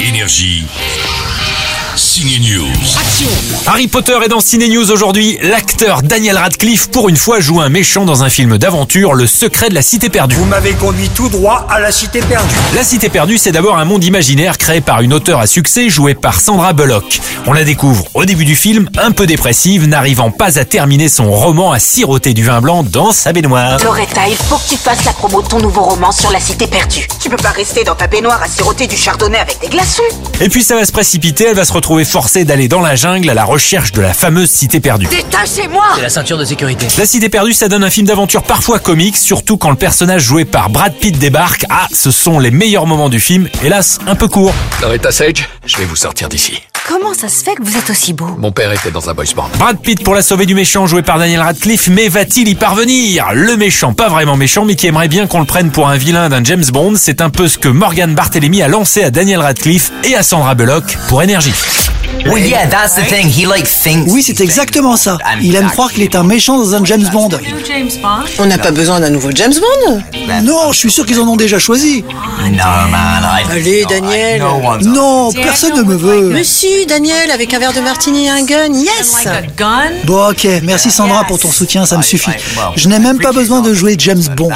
Énergie. Signe News. Harry Potter est dans Ciné News aujourd'hui. L'acteur Daniel Radcliffe, pour une fois, joue un méchant dans un film d'aventure, Le secret de la cité perdue. Vous m'avez conduit tout droit à la cité perdue. La cité perdue, c'est d'abord un monde imaginaire créé par une auteure à succès jouée par Sandra Bullock. On la découvre au début du film, un peu dépressive, n'arrivant pas à terminer son roman à siroter du vin blanc dans sa baignoire. Loretta, il faut que tu fasses la promo de ton nouveau roman sur la cité perdue. Tu peux pas rester dans ta baignoire à siroter du chardonnay avec des glaçons. Et puis ça va se précipiter, elle va se retrouver forcée d'aller dans la jungle à la recherche de la fameuse cité perdue. Détachez-moi la ceinture de sécurité. La Cité perdue, ça donne un film d'aventure parfois comique, surtout quand le personnage joué par Brad Pitt débarque. Ah, ce sont les meilleurs moments du film, hélas un peu court. Loretta Sage, je vais vous sortir d'ici. Comment ça se fait que vous êtes aussi beau? Mon père était dans un boys band. Brad Pitt pour la sauver du méchant joué par Daniel Radcliffe, mais va-t-il y parvenir? Le méchant, pas vraiment méchant, mais qui aimerait bien qu'on le prenne pour un vilain d'un James Bond, c'est un peu ce que Morgan Barthélemy a lancé à Daniel Radcliffe et à Sandra Bullock pour Énergie. Well, yeah, that's the thing. He like thinks. Oui, c'est exactement ça. Il aime croire qu'il est un méchant dans un James Bond. On n'a pas besoin d'un nouveau James Bond? Non, je suis sûr qu'ils en ont déjà choisi. Allez, Daniel. No one's. Non, personne ne me veut. Mais si, Daniel, avec un verre de martini et un gun, yes Bon, ok, merci Sandra pour ton soutien, ça me suffit. Je n'ai même pas besoin de jouer James Bond.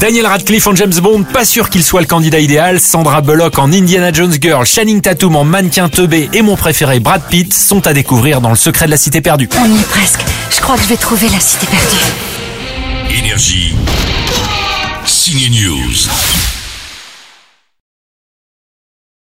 Daniel Radcliffe en James Bond, pas sûr qu'il soit le candidat idéal. Sandra Bullock en Indiana Jones Girl, Channing Tatum en mannequin teubé et mon préféré Brad Pitt sont à découvrir dans Le secret de la cité perdue. On y est presque. Je crois que je vais trouver la cité perdue. Énergie. Signe News.